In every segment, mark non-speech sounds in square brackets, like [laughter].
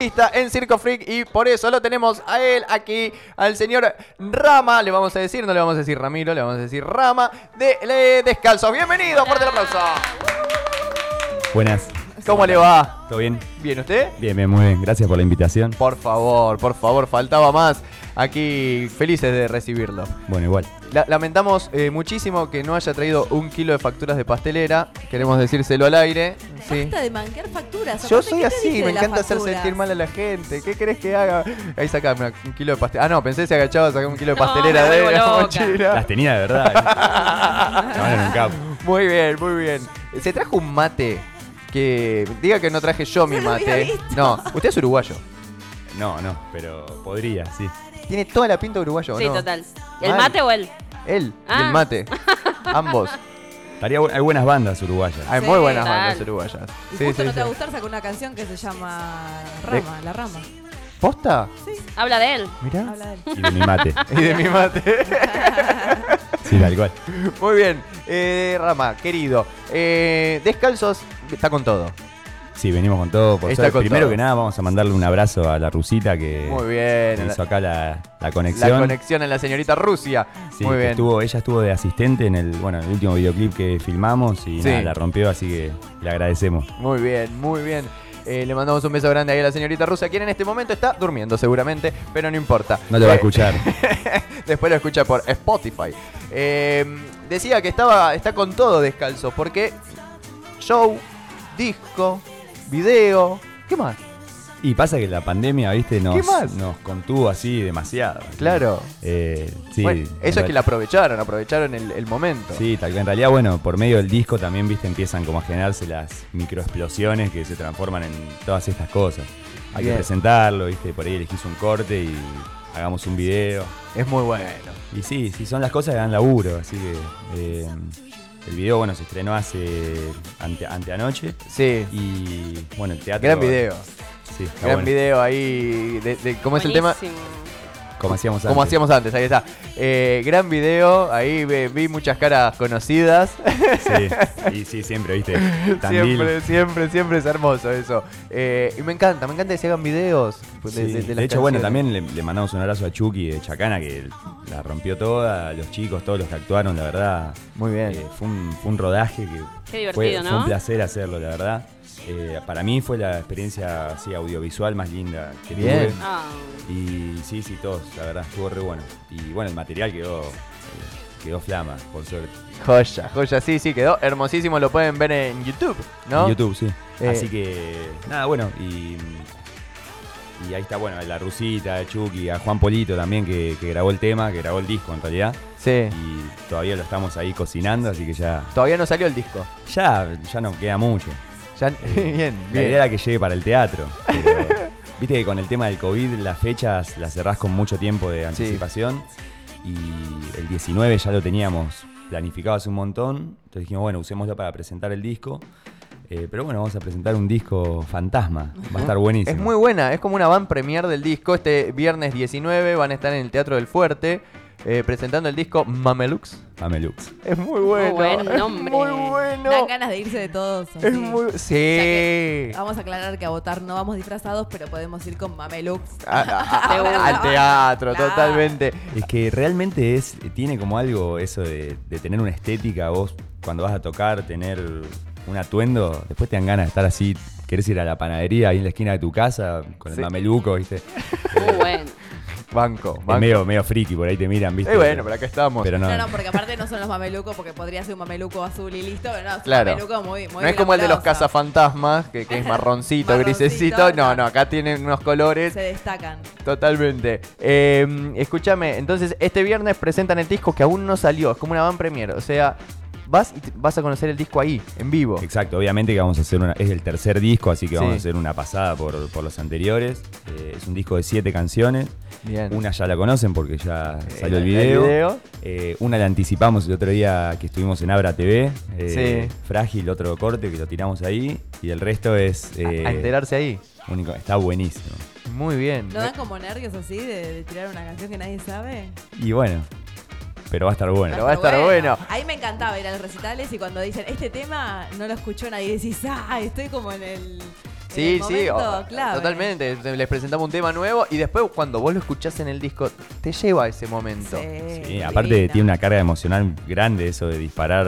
en Circo Freak y por eso lo tenemos a él aquí, al señor Rama, le vamos a decir, no le vamos a decir Ramiro, le vamos a decir Rama de Le Descalzo. Bienvenido, fuerte el aplauso. Buenas. ¿Cómo le va? ¿Todo bien? ¿Bien usted? Bien, bien, muy bien. Gracias por la invitación. Por favor, por favor, faltaba más. Aquí felices de recibirlo. Bueno, igual. La- lamentamos eh, muchísimo que no haya traído un kilo de facturas de pastelera. Queremos decírselo al aire. Sí. Basta de manquear facturas. Yo soy ¿qué te así, me encanta hacer sentir mal a la gente. ¿Qué querés que haga? Ahí sacame un kilo de pastelera. Ah, no, pensé que se agachaba a sacar un kilo de No, pastelera de la loca. mochila. Las tenía de verdad. ¿eh? [laughs] Un capo. Muy bien, muy bien. Se trajo un mate que. Diga que no traje yo mi mate. No, usted es uruguayo. No, no, pero podría, sí. Tiene toda la pinta de uruguayo, ¿o Sí, ¿no? total. ¿El Mal. mate o él? Él y Ah. el mate. [laughs] Ambos. Estaría bu- hay buenas bandas uruguayas. Hay Sí, muy buenas tal. bandas uruguayas. Y Sí, justo sí, no te va a sí. gustar, sacó una canción que se llama Rama, La Rama. ¿Posta? Habla de él. Mirá. Habla de él. Y de mi mate. [laughs] Y de mi mate. [laughs] Sí, tal cual. [laughs] Muy bien. Eh, Rama, querido. Eh, descalzos, está con todo. Sí, venimos con todo. Por con Primero todo. que nada, vamos a mandarle un abrazo a la rusita que Muy bien. me hizo acá la, la La conexión. conexión en la señorita Rusia. Sí, Muy bien. estuvo- ella estuvo de asistente en el, bueno, en el último videoclip que filmamos y Sí. nada, la rompió, así que le agradecemos. Muy bien, muy bien. Eh, le mandamos un beso grande ahí a la señorita Rusia, quien en este momento está durmiendo seguramente, pero no importa. No lo va a Eh, escuchar. [laughs] Después lo escucha por Spotify. Eh, decía que estaba, está con todo descalzo, porque show, disco, video, ¿qué más? Y pasa que la pandemia, viste, nos, contuvo así demasiado. Claro. Eh, sí, Bueno, en eso es que la aprovecharon, aprovecharon el, el momento. Sí, tal cual. En realidad, bueno, por medio del disco también, viste, empiezan como a generarse las microexplosiones que se transforman en todas estas cosas. Hay Bien. que presentarlo, viste, por ahí elegís un corte y hagamos un video. Es muy bueno. Y sí, sí, son las cosas que dan laburo, así que eh, el video, bueno, se estrenó hace ante, anteanoche Sí. y, bueno, el teatro... Gran video. Sí, está Gran bueno. video ahí. De, de- ¿Cómo es el tema? Como hacíamos antes. Como hacíamos antes, ahí está. Eh, gran video, ahí ve- vi muchas caras conocidas. Sí, y sí, siempre, viste. Tandil. siempre, siempre, siempre es hermoso eso. Eh, y me encanta, me encanta que se hagan videos. pues, Sí, De, las hecho, bueno, también le, le mandamos un abrazo a Chucky de Chacana, que la rompió toda, los chicos, todos los que actuaron, la verdad. Muy bien. eh, fue, un, fue un rodaje que Qué fue, divertido, fue ¿no? un placer hacerlo, la verdad. Eh, para mí fue la experiencia así, audiovisual más linda que Bien. tuve. Ah, Y sí, sí, todos, la verdad, estuvo re bueno. Y bueno, el material quedó, eh, quedó flama, por suerte. Joya, joya, sí, sí, quedó hermosísimo. Lo pueden ver en YouTube, ¿no? En YouTube, sí. Eh. Así que, nada, bueno, y, y ahí está, bueno, la Rusita, a Chucky, a Juan Polito también, que, que grabó el tema, que grabó el disco en realidad. Sí. Y todavía lo estamos ahí cocinando, así que ya, Todavía no salió el disco. ya, ya no queda mucho. Ya, [laughs] bien, La idea bien. era que llegue para el teatro. pero [laughs] Viste que con el tema del COVID las fechas las cerrás con mucho tiempo de anticipación. Y el 19 ya lo teníamos planificado hace un montón. Entonces dijimos, bueno, usémoslo para presentar el disco. Eh, pero bueno, vamos a presentar un disco fantasma. Va a estar buenísimo. Es muy buena, es como una van premier del disco. Este viernes 19 van a estar en el Teatro del Fuerte eh, presentando el disco Mamelux. Mamelux. Es muy bueno. buen es nombre. muy bueno. Dan ganas de irse de todos. así. Es muy. Sí. Vamos a aclarar que a votar no vamos disfrazados, pero podemos ir con Mamelux. A- a- [laughs] al teatro, Claro. totalmente. Es que realmente es, tiene como algo eso de, de tener una estética, vos cuando vas a tocar, tener un atuendo, después te dan ganas de estar así, querés ir a la panadería ahí en la esquina de tu casa con Sí. el mameluco, ¿viste? muy bueno. Banco, Es banco. medio, medio friki, por ahí te miran, ¿viste? Eh, bueno, pero acá estamos. Pero no, No, no, porque aparte no son los mamelucos, porque podría ser un mameluco azul y listo, pero no, es un Claro. mameluco muy, muy no es como el de los cazafantasmas, que, que es marroncito, [laughs] Marroncito, grisecito. No, no. no, acá tienen unos colores. Se destacan. Totalmente. Eh, escúchame, entonces este viernes presentan el disco que aún no salió. Es como una van premier. O sea, vas y vas a conocer el disco ahí, en vivo. Exacto, obviamente que vamos a hacer una. Es el tercer disco, así que vamos Sí. a hacer una pasada por, por los anteriores. Eh, es un disco de siete canciones. Bien. Una ya la conocen porque ya Eh, salió el el video. video. Eh, una la anticipamos el otro día que estuvimos en Abra TV. eh, Sí. Frágil, otro corte que lo tiramos ahí. Y el resto es. eh, a enterarse ahí. único. Está buenísimo. Muy bien. ¿No dan como nervios así de, de tirar una canción que nadie sabe? Y bueno, pero va a estar bueno. Pero va a estar bueno. Ahí me encantaba ir a los recitales y cuando dicen, este tema no lo escuchó nadie, decís, ah, estoy como en el... Sí, Sí, el sí, momento o- totalmente. Te- Les presentamos un tema nuevo y después cuando vos lo escuchás en el disco, te lleva a ese momento. Sí, Sí, aparte divino. tiene una carga emocional grande eso de disparar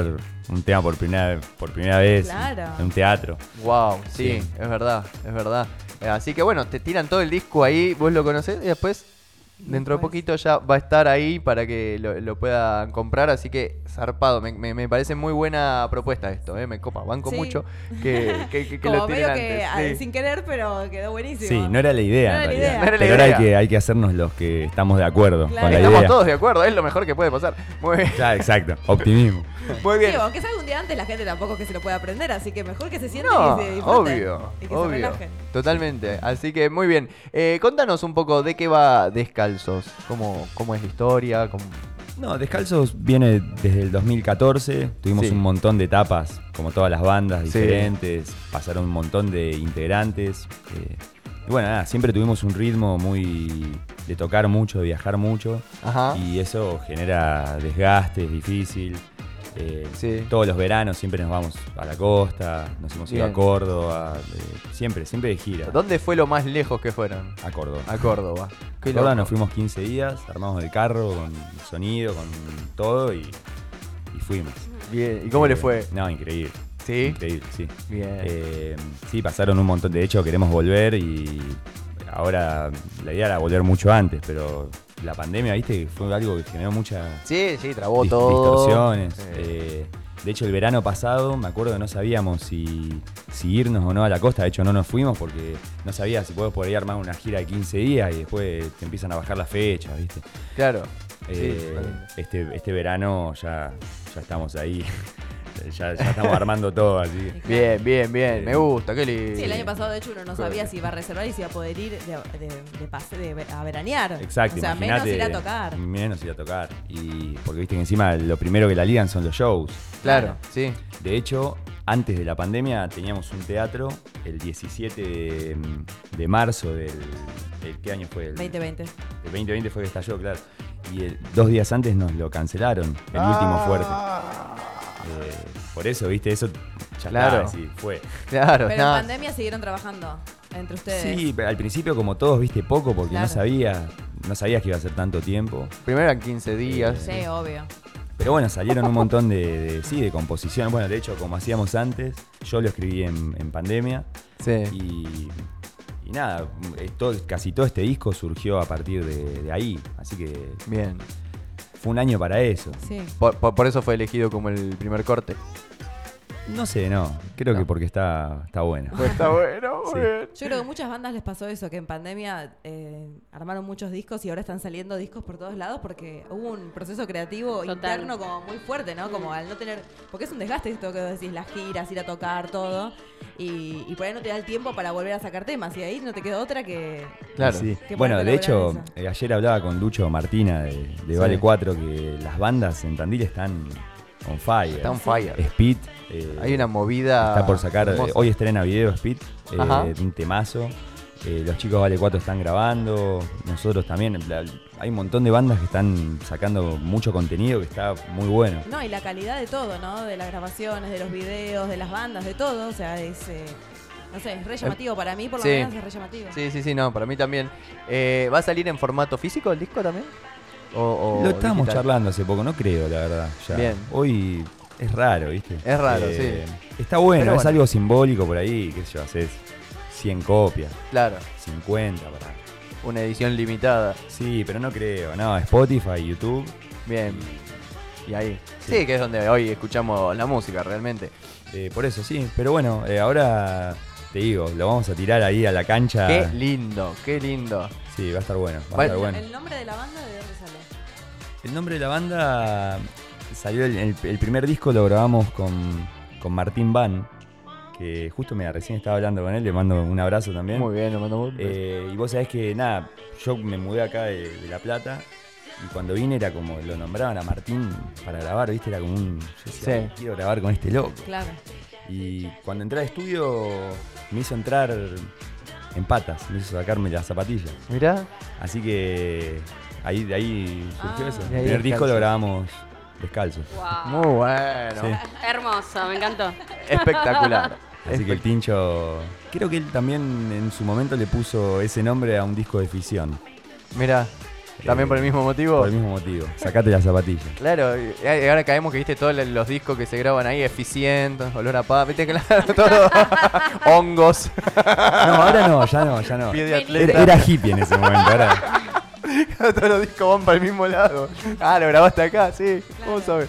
un tema por primera, por primera vez Claro. en un teatro. Wow, sí, Sí. es verdad, es verdad. Eh, Así que bueno, te tiran todo el disco ahí, vos lo conocés y después, dentro de poquito ya va a estar ahí para que lo, lo puedan comprar. Así que zarpado, me, me- me parece muy buena propuesta esto, eh, me copa, banco Sí. mucho que, que, que- que [laughs] Como lo tiren medio que antes. sí. sin querer, pero quedó buenísimo. Sí, no era la idea. No en era la realidad. idea. No era la Pero ahora hay que, hay que hacernos los que estamos de acuerdo Claro. con la Estamos idea. todos de acuerdo, es lo mejor que puede pasar. Muy bien, Claro, exacto. Optimismo. [laughs] [laughs] muy bien. Sí, aunque salga un día antes, la gente tampoco que se lo pueda aprender, así que mejor que se siente No, y se disfrute. obvio, Y que se obvio. Totalmente. Así que muy bien. Eh, contanos un poco de qué va Descalzos. ¿Cómo, cómo es la historia? ¿Cómo- No, Descalzos viene desde el 2014. Tuvimos Sí. un montón de etapas, como todas las bandas Sí. diferentes. Pasaron un montón de integrantes. eh, y bueno, nada, siempre tuvimos un ritmo muy de tocar mucho, de viajar mucho. Ajá. Y eso genera desgaste, es difícil. Eh, Sí. Todos los veranos siempre nos vamos a la costa, nos hemos ido Bien. a Córdoba, eh, siempre, siempre de gira. ¿Dónde fue lo más lejos que fueron? A Córdoba. A Córdoba. A Qué Córdoba loco. nos fuimos 15 días, armamos el carro con sonido, con todo y, y fuimos. Bien. ¿Y cómo le Eh, fue? No, increíble. ¿Sí? Increíble, sí. Bien. Sí, pasaron un montón. De hecho, queremos volver y ahora la idea era volver mucho antes, pero la pandemia, viste, fue algo que generó mucha sí, sí, trabó dis- todo. distorsiones. Sí. Eh, de hecho, el verano pasado me acuerdo que no sabíamos si, si irnos o no a la costa. De hecho, no nos fuimos porque no sabía si podés por ahí armar una gira de 15 días y después te empiezan a bajar las fechas, ¿viste? Claro. Eh, este, este verano ya, ya estamos ahí. Ya, ya estamos armando todo, así Bien, bien, bien. Me gusta, qué lindo. Sí, el año pasado de hecho uno no sabía si iba a reservar y si iba a poder ir de, de, de pase- de a veranear. Exacto, O sea, menos ir a tocar. Menos ir a tocar. Y porque viste que encima lo primero que la ligan son los shows. Claro, sí. De hecho, antes de la pandemia teníamos un teatro el 17 de, de marzo del, del- ¿Qué año fue? El, 2020. El 2020 fue que estalló, claro. Y el- dos días antes nos lo cancelaron, el último fuerte. Eh, por eso, viste, eso ya Claro. está, sí, fue. Claro, Pero nada. en pandemia siguieron trabajando entre ustedes. Sí, pero al principio como todos, viste, poco porque Claro. no sabía, no sabías que iba a ser tanto tiempo. Primero eran 15 días. Sí, obvio. Pero bueno, salieron un montón de, de- sí, de composición. Bueno, de hecho, como hacíamos antes, yo lo escribí en, en pandemia Sí. y, y nada, todo- casi todo este disco surgió a partir de, de ahí. Así que Bien. Fue un año para eso. Sí. Por, por- por eso fue elegido como el primer corte. No sé, no. Creo No. que porque está, está bueno. Pues está [laughs] bueno, muy Sí. bien. Yo creo que a muchas bandas les pasó eso, que en pandemia eh, armaron muchos discos y ahora están saliendo discos por todos lados porque hubo un proceso creativo Total. interno como muy fuerte, ¿no? Como al no tener... Porque es un desgaste esto que vos decís, las giras, ir a tocar, todo. Y, y por ahí no te da el tiempo para volver a sacar temas. Y ahí no te queda otra que... Claro. Sí. Que Bueno, de hecho, eh, ayer hablaba con Lucho Martina de, de Sí. Vale 4 que las bandas en Tandil están on fire. Está on fire. Speed. eh, Hay una movida. Está por sacar, eh, hermosa. hoy estrena video Speed, eh, un temazo. Eh, los chicos Vale 4 están grabando, nosotros también. La- hay un montón de bandas que están sacando mucho contenido que está muy bueno. No, y la calidad de todo, ¿no? De las grabaciones, de los videos, de las bandas, de todo. O sea, es... eh, no sé, es re llamativo. Para mí, por lo Sí. menos, es re llamativo. Sí, sí, sí, no, para mí también. Eh, ¿Va a salir en formato físico el disco también? O, o Lo estábamos digital? charlando hace poco, no creo, la verdad. ya. Bien. Hoy es raro, ¿viste? Es raro, sí. Está bueno, Pero es bueno. algo simbólico por ahí, qué sé yo, haces 100 copias, Claro, 50 para... una edición limitada. Sí, pero no creo, no, Spotify, YouTube. Bien. Y ahí. Sí. Sí. que es donde hoy escuchamos la música realmente. Eh, por eso, sí. Pero bueno, eh, ahora te digo, lo vamos a tirar ahí a la cancha. Qué lindo, qué lindo. Sí, va a estar bueno, va a estar bueno. ¿El nombre de la banda de dónde sale? El nombre de la banda salió, el, el- el primer disco lo grabamos con, con Martín Van, que justo me recién estaba hablando con él, le mando un abrazo también. Muy bien, lo mando muy Eh, y vos sabés que, nada, yo me mudé acá de, de La Plata y cuando vine era como, lo nombraban a Martín para grabar, ¿viste? Era como un, yo decía, Sí. quiero grabar con este loco. Claro. Y cuando entré al estudio me hizo entrar en patas, me hizo sacarme las zapatillas. Mirá. Así que ahí, de ahí surgió Ah. eso. El primer disco lo grabamos descalzo. Wow. Muy bueno. Sí. Hermoso, me encantó. Espectacular. Así que el Tincho, creo que él también en su momento le puso ese nombre a un disco de ficción. Mira, también Eh, por el mismo motivo. Por el mismo motivo. Sacate las zapatillas. [laughs] Claro, y ahora caemos que viste todos los discos que se graban ahí, eficientes, olor a paz, viste, claro, [laughs] todo. [laughs] Hongos, No, ahora no, ya no, ya no. pie de Era, atleta. era hippie en ese momento. Ahora, Todos los discos van para el mismo lado. Ah, lo grabaste acá, sí. ¿Cómo sabes?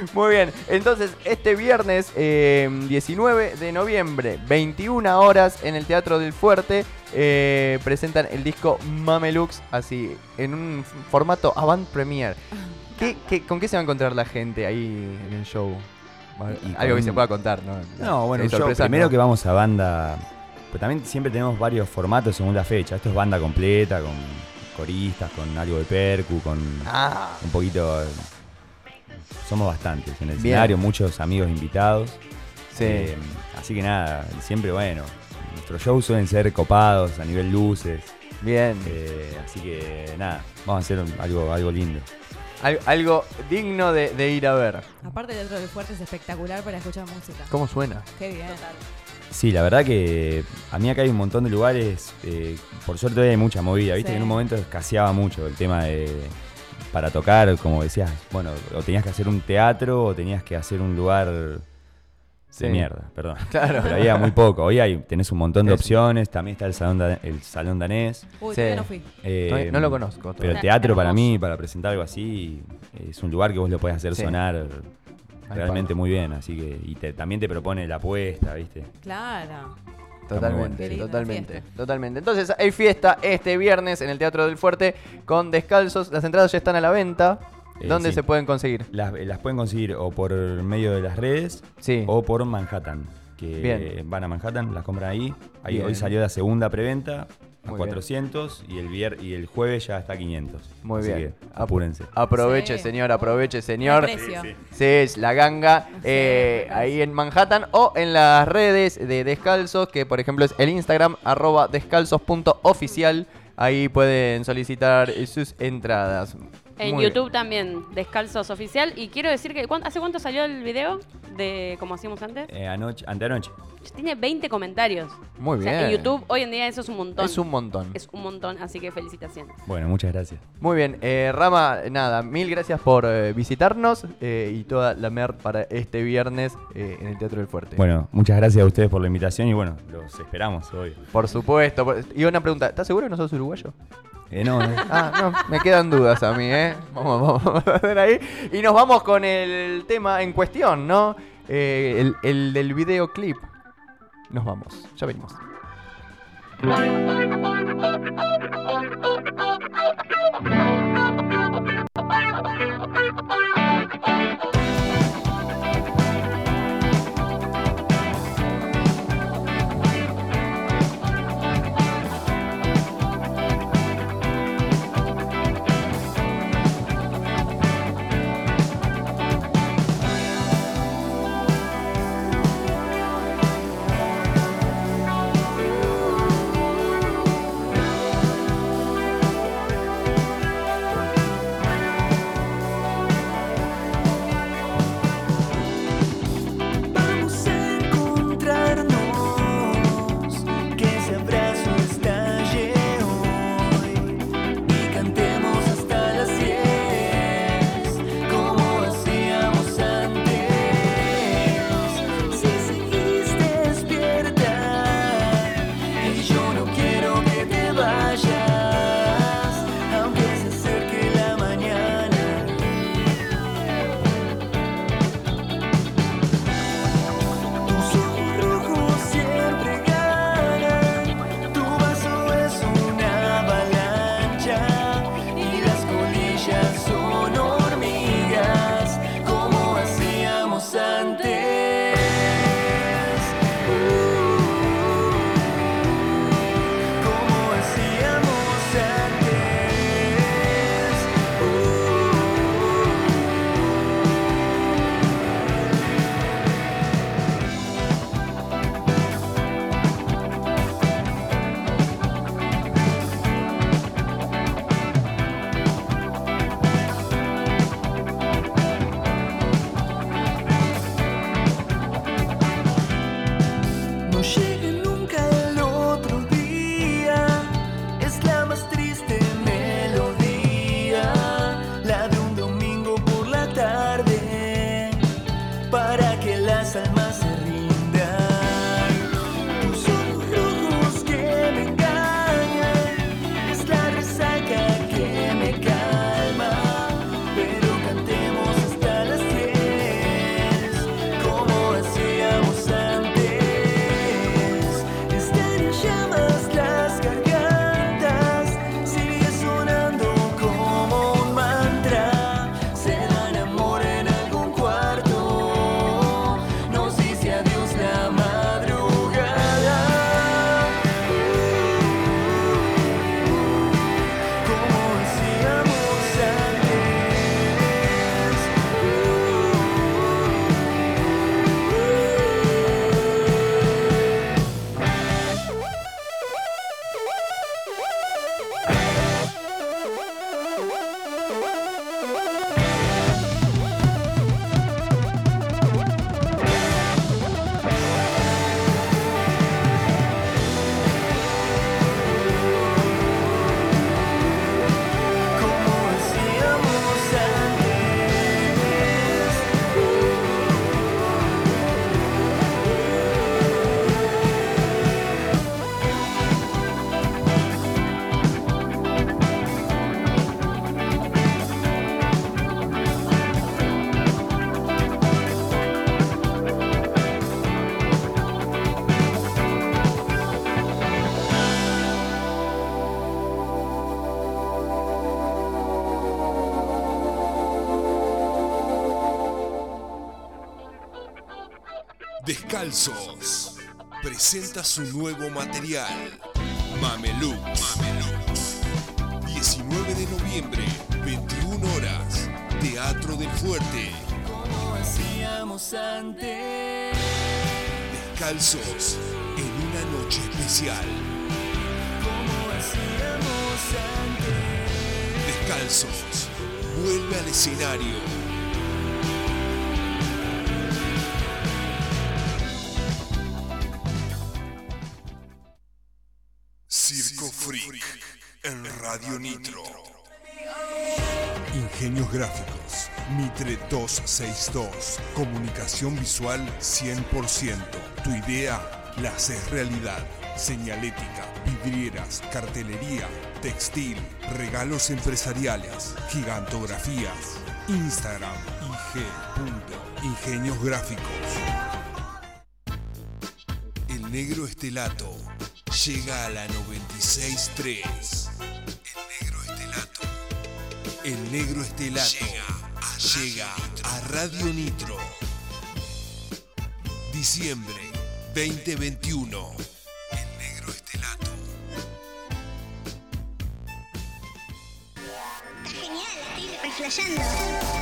[laughs] Muy bien. Entonces, este viernes eh, 19 de noviembre, 21 horas, en el Teatro del Fuerte, eh, presentan el disco Mamelux, así, en un formato avant premier. ¿Qué, qué- con qué se va a encontrar la gente ahí en el show? Y Algo que se pueda contar, ¿no? no, bueno, sorpresas, primero ¿no? que vamos a banda. Pero también siempre tenemos varios formatos según la fecha. Esto es banda completa, con coristas, con algo de percu, con Ah, un poquito. Somos bastantes en el Bien. escenario, muchos amigos invitados. sí. Eh, así que nada, siempre bueno. Nuestros shows suelen ser copados a nivel luces. Bien. eh, así que nada, vamos a hacer un- algo, algo lindo. Al- algo digno de, de ir a ver. Aparte, el Teatro del Fuerte es espectacular para escuchar música. ¿Cómo suena? Qué bien. Sí, la verdad que a mí acá hay un montón de lugares. eh, por suerte hoy hay mucha movida. Viste Sí. que en un momento escaseaba mucho el tema de. Para tocar, como decías, bueno, o tenías que hacer un teatro o tenías que hacer un lugar de Sí. mierda, perdón. Claro. Pero había muy poco. Hoy hay, tenés un montón de Es- opciones. También está el salón, da- el salón danés. Uy, Sí. todavía no fui. eh, No, no lo conozco. Pero el teatro para mí, para presentar algo así, es un lugar que vos lo podés hacer Sí. sonar Al realmente muy bien. Así que, y te- también te propone la apuesta, ¿viste? Claro. Totalmente, totalmente, totalmente. Entonces hay fiesta este viernes en el Teatro del Fuerte con descalzos. Las entradas ya están a la venta. Eh, ¿Dónde sí. se pueden conseguir? Las, las pueden conseguir o por medio de las redes Sí. o por Manhattan. Que Bien. van a Manhattan, las compran ahí. hoy salió la segunda preventa a Muy bien. 400 y el vier y el jueves ya está a 500. Muy Así bien. que apúrense. Aproveche, Sí. señor, aproveche, señor. Sí, es la ganga eh, Sí. ahí en Manhattan o en las redes de Descalzos, que por ejemplo es el Instagram arroba descalzos.oficial. Ahí pueden solicitar sus entradas. En Muy bien. YouTube también, Descalzos Oficial. Y quiero decir que, ¿cuán- ¿hace cuánto salió el video de como hacíamos antes? Eh, anoche, anteanoche. Tiene 20 comentarios. Muy O sea, bien. en YouTube hoy en día eso es un montón. Es un montón. Es un montón, así que felicitaciones. Bueno, muchas gracias. Muy bien, eh, Rama, nada, mil gracias por eh, visitarnos eh, y toda la mer para este viernes eh, en el Teatro del Fuerte. Bueno, muchas gracias a ustedes por la invitación y bueno, los esperamos hoy. Por supuesto. por- Y una pregunta, ¿estás seguro que no sos uruguayo? Eh, no. Eh. Ah, no, me quedan dudas a mí, ¿eh? Vamos, vamos a ver ahí. Y nos vamos con el tema en cuestión, ¿no? Eh, el, el, del videoclip. Nos vamos, ya venimos. [laughs] presenta su nuevo material, Mamelux. 19 de noviembre, 21 horas, Teatro del Fuerte. Como hacíamos antes. Descalzos en una noche especial. Como hacíamos antes. Descalzos vuelve al escenario. Radio Nitro. Ingenios gráficos. Mitre 262. Comunicación visual 100%. Tu idea la haces realidad. Señalética, vidrieras, cartelería, textil, regalos empresariales, gigantografías. Instagram IG. Ingenios gráficos. El negro estelato llega a la 96.3. El negro estelato. Llega a, Radio Nitro. Diciembre 2021. El negro estelato. Está genial, estoy reflejando.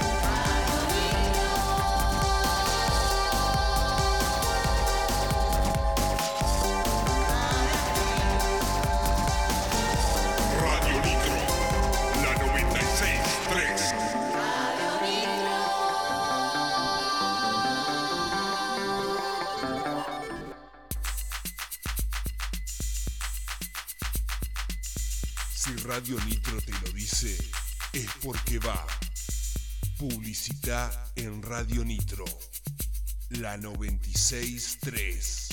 Es porque va. Publicidad en Radio Nitro. La 96.3.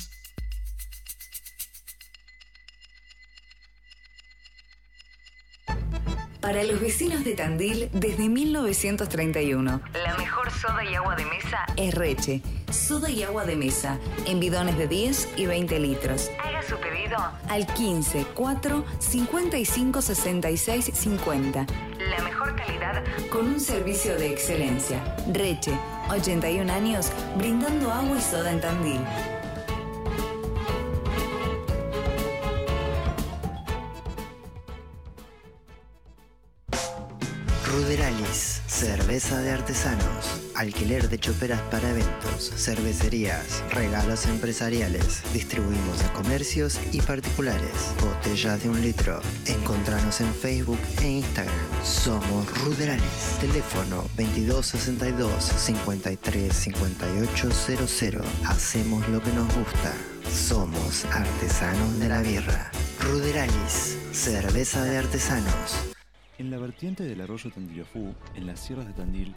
Para los vecinos de Tandil desde 1931. La mejor soda y agua de mesa es Reche. Soda y agua de mesa en bidones de 10 y 20 litros. Haga su pedido al 15 4 55 66 50. Con un servicio de excelencia. Reche, 81 años brindando agua y soda en Tandil. Ruderalis, cerveza de artesanos, alquiler de choperas para eventos, cervecerías, regalos empresariales. Distribuimos a comercios y particulares. Botellas de un litro. Encontranos en Facebook e Instagram. Somos Ruderalis. Teléfono 2262 53 5800. Hacemos lo que nos gusta. Somos artesanos de la birra. Ruderalis, cerveza de artesanos. En la vertiente del arroyo Tandilafú, en las sierras de Tandil,